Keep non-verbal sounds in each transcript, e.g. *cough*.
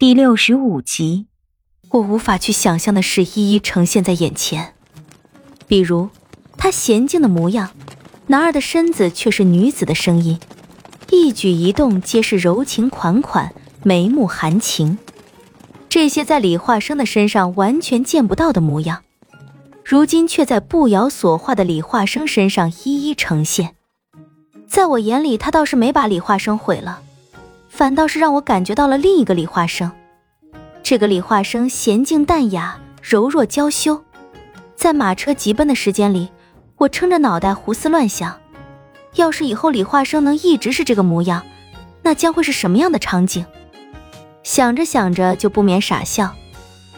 第六十五集，我无法去想象的事一一呈现在眼前，比如她娴静的模样，男儿的身子却是女子的声音，一举一动皆是柔情款款，眉目含情，这些在李化生的身上完全见不到的模样，如今却在步摇所化的李化生身上一一呈现。在我眼里，他倒是没把李化生毁了。反倒是让我感觉到了另一个李化生，这个李化生娴静淡雅、柔弱娇羞，在马车疾奔的时间里，我撑着脑袋胡思乱想：要是以后李化生能一直是这个模样，那将会是什么样的场景？想着想着就不免傻笑，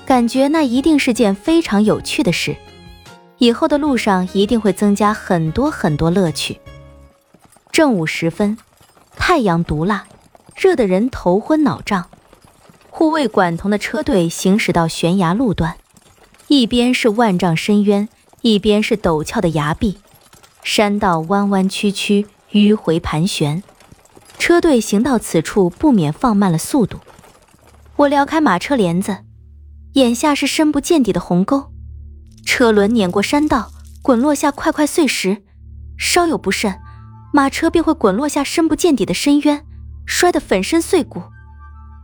感觉那一定是件非常有趣的事，以后的路上一定会增加很多很多乐趣。正午时分，太阳毒辣。热得人头昏脑胀，护卫管彤的车队行驶到悬崖路段，一边是万丈深渊，一边是陡峭的崖壁，山道弯弯曲曲，迂回盘旋。车队行到此处，不免放慢了速度。我撩开马车帘子，眼下是深不见底的鸿沟，车轮碾过山道，滚落下块块碎石，稍有不慎，马车便会滚落下深不见底的深渊。摔得粉身碎骨，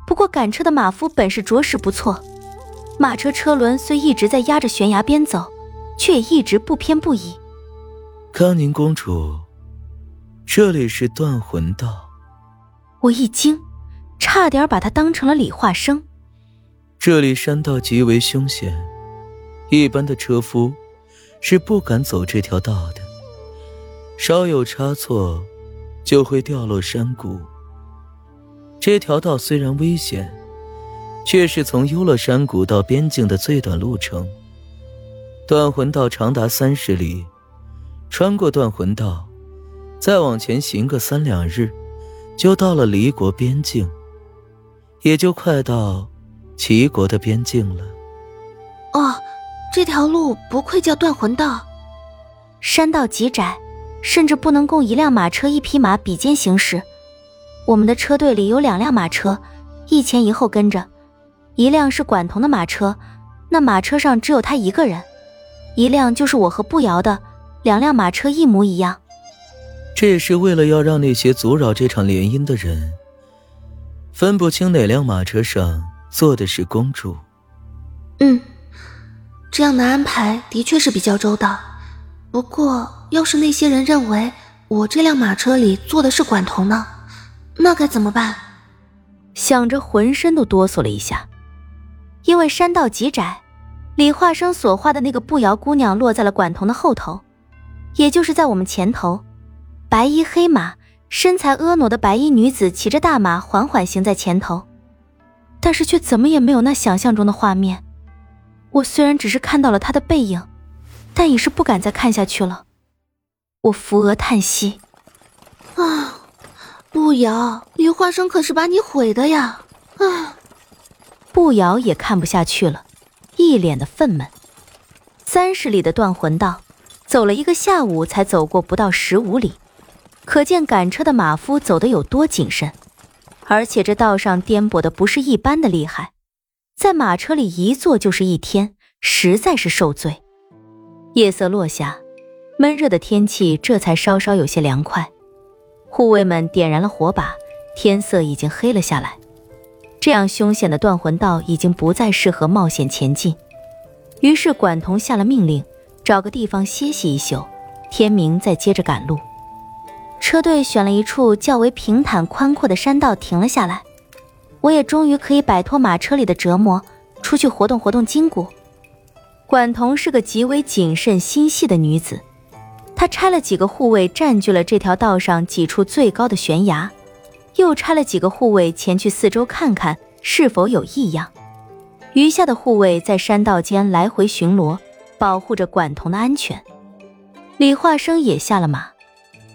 不过赶车的马夫本事着实不错，马车车轮虽一直在压着悬崖边走，却也一直不偏不倚。康宁公主，这里是断魂道。我一惊，差点把他当成了李化生。这里山道极为凶险，一般的车夫是不敢走这条道的，稍有差错，就会掉落山谷。这条道虽然危险，却是从幽乐山谷到边境的最短路程。断魂道长达三十里，穿过断魂道，再往前行个三两日，就到了离国边境，也就快到齐国的边境了。哦，这条路不愧叫断魂道。山道极窄，甚至不能供一辆马车、一匹马比肩行驶。我们的车队里有两辆马车，一前一后跟着，一辆是管彤的马车，那马车上只有他一个人；一辆就是我和步摇的，两辆马车一模一样。这也是为了要让那些阻扰这场联姻的人分不清哪辆马车上坐的是公主。嗯，这样的安排的确是比较周到。不过，要是那些人认为我这辆马车里坐的是管彤呢？那该怎么办？想着，浑身都哆嗦了一下。因为山道极窄，李化生所画的那个步摇姑娘落在了管彤的后头，也就是在我们前头。白衣黑马，身材婀娜的白衣女子骑着大马缓缓行在前头，但是却怎么也没有那想象中的画面。我虽然只是看到了她的背影，但已是不敢再看下去了。我扶额叹息，啊。步摇，李化生可是把你毁的呀！啊，步摇也看不下去了，一脸的愤懑。三十里的断魂道，走了一个下午才走过不到十五里，可见赶车的马夫走得有多谨慎。而且这道上颠簸的不是一般的厉害，在马车里一坐就是一天，实在是受罪。夜色落下，闷热的天气这才稍稍有些凉快。护卫们点燃了火把，天色已经黑了下来。这样凶险的断魂道已经不再适合冒险前进，于是管彤下了命令，找个地方歇息一宿，天明再接着赶路。车队选了一处较为平坦宽阔的山道停了下来，我也终于可以摆脱马车里的折磨，出去活动活动筋骨。管彤是个极为谨慎心细的女子。他拆了几个护卫占据了这条道上几处最高的悬崖，又拆了几个护卫前去四周看看是否有异样，余下的护卫在山道间来回巡逻，保护着管彤的安全。李化生也下了马，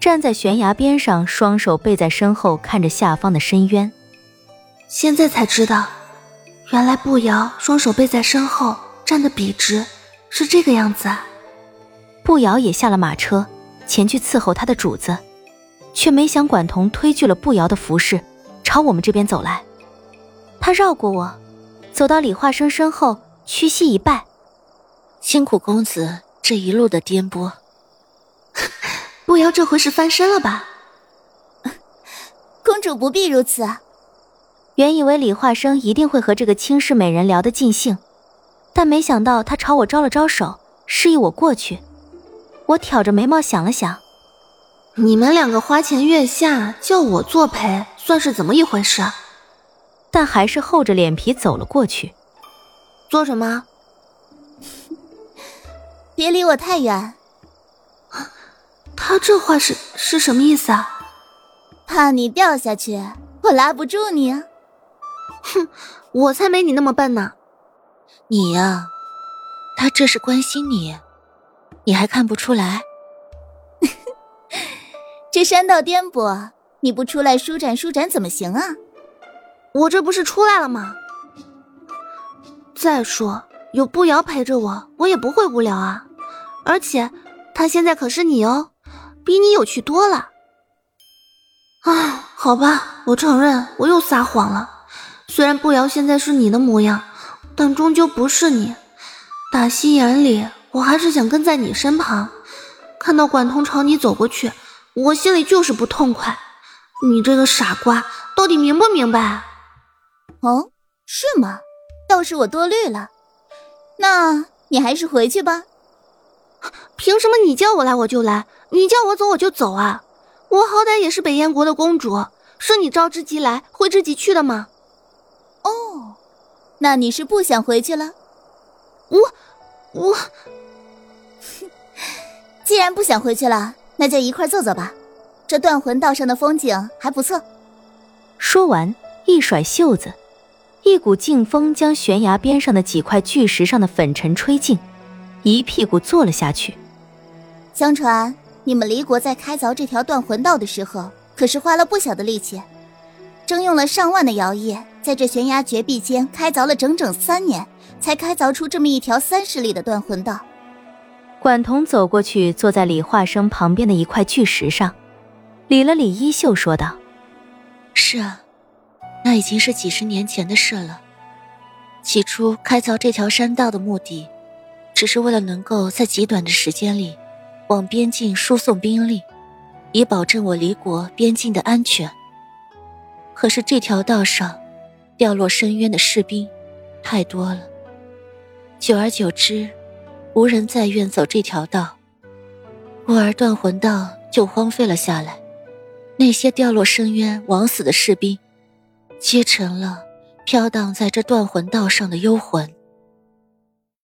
站在悬崖边上，双手背在身后，看着下方的深渊。现在才知道，原来步摇双手背在身后，站得笔直，是这个样子啊。步摇也下了马车，前去伺候他的主子，却没想管彤推拒了步摇的服侍，朝我们这边走来。他绕过我，走到李化生身后，屈膝一拜：“辛苦公子这一路的颠簸。*laughs* 不要这回是翻身了吧？” *laughs* 公主不必如此。原以为李化生一定会和这个轻视美人聊得尽兴，但没想到他朝我招了招手，示意我过去。我挑着眉毛想了想。你们两个花前月下叫我作陪，算是怎么一回事？但还是厚着脸皮走了过去。做什么？*laughs* 别离我太远。他这话是是什么意思啊？怕你掉下去，我拉不住你。哼，我才没你那么笨呢。你呀，他这是关心你，你还看不出来？*laughs* 这山道颠簸，你不出来舒展舒展怎么行啊？我这不是出来了吗？再说有步瑶陪着我，我也不会无聊啊。而且他现在可是你哦，比你有趣多了。啊，好吧，我承认我又撒谎了。虽然步瑶现在是你的模样，但终究不是你。打心眼里，我还是想跟在你身旁。看到管彤朝你走过去。我心里就是不痛快，你这个傻瓜，到底明不明白？哦，是吗？倒是我多虑了。那你还是回去吧。凭什么你叫我来我就来，你叫我走我就走啊？我好歹也是北燕国的公主，是你召之即来，挥之即去的吗？哦，那你是不想回去了？我，我，既然不想回去了。那就一块坐坐吧，这断魂道上的风景还不错。说完，一甩袖子，一股劲风将悬崖边上的几块巨石上的粉尘吹尽，一屁股坐了下去。相传你们离国在开凿这条断魂道的时候，可是花了不小的力气，征用了上万的摇曳，在这悬崖绝壁间开凿了整整三年，才开凿出这么一条三十里的断魂道。管彤走过去，坐在李化生旁边的一块巨石上，理了理衣袖，说道：“是啊，那已经是几十年前的事了。起初开凿这条山道的目的，只是为了能够在极短的时间里，往边境输送兵力，以保证我离国边境的安全。可是这条道上，掉落深渊的士兵太多了，久而久之。”无人再愿走这条道，故而断魂道就荒废了下来。那些掉落深渊、枉死的士兵，皆成了飘荡在这断魂道上的幽魂。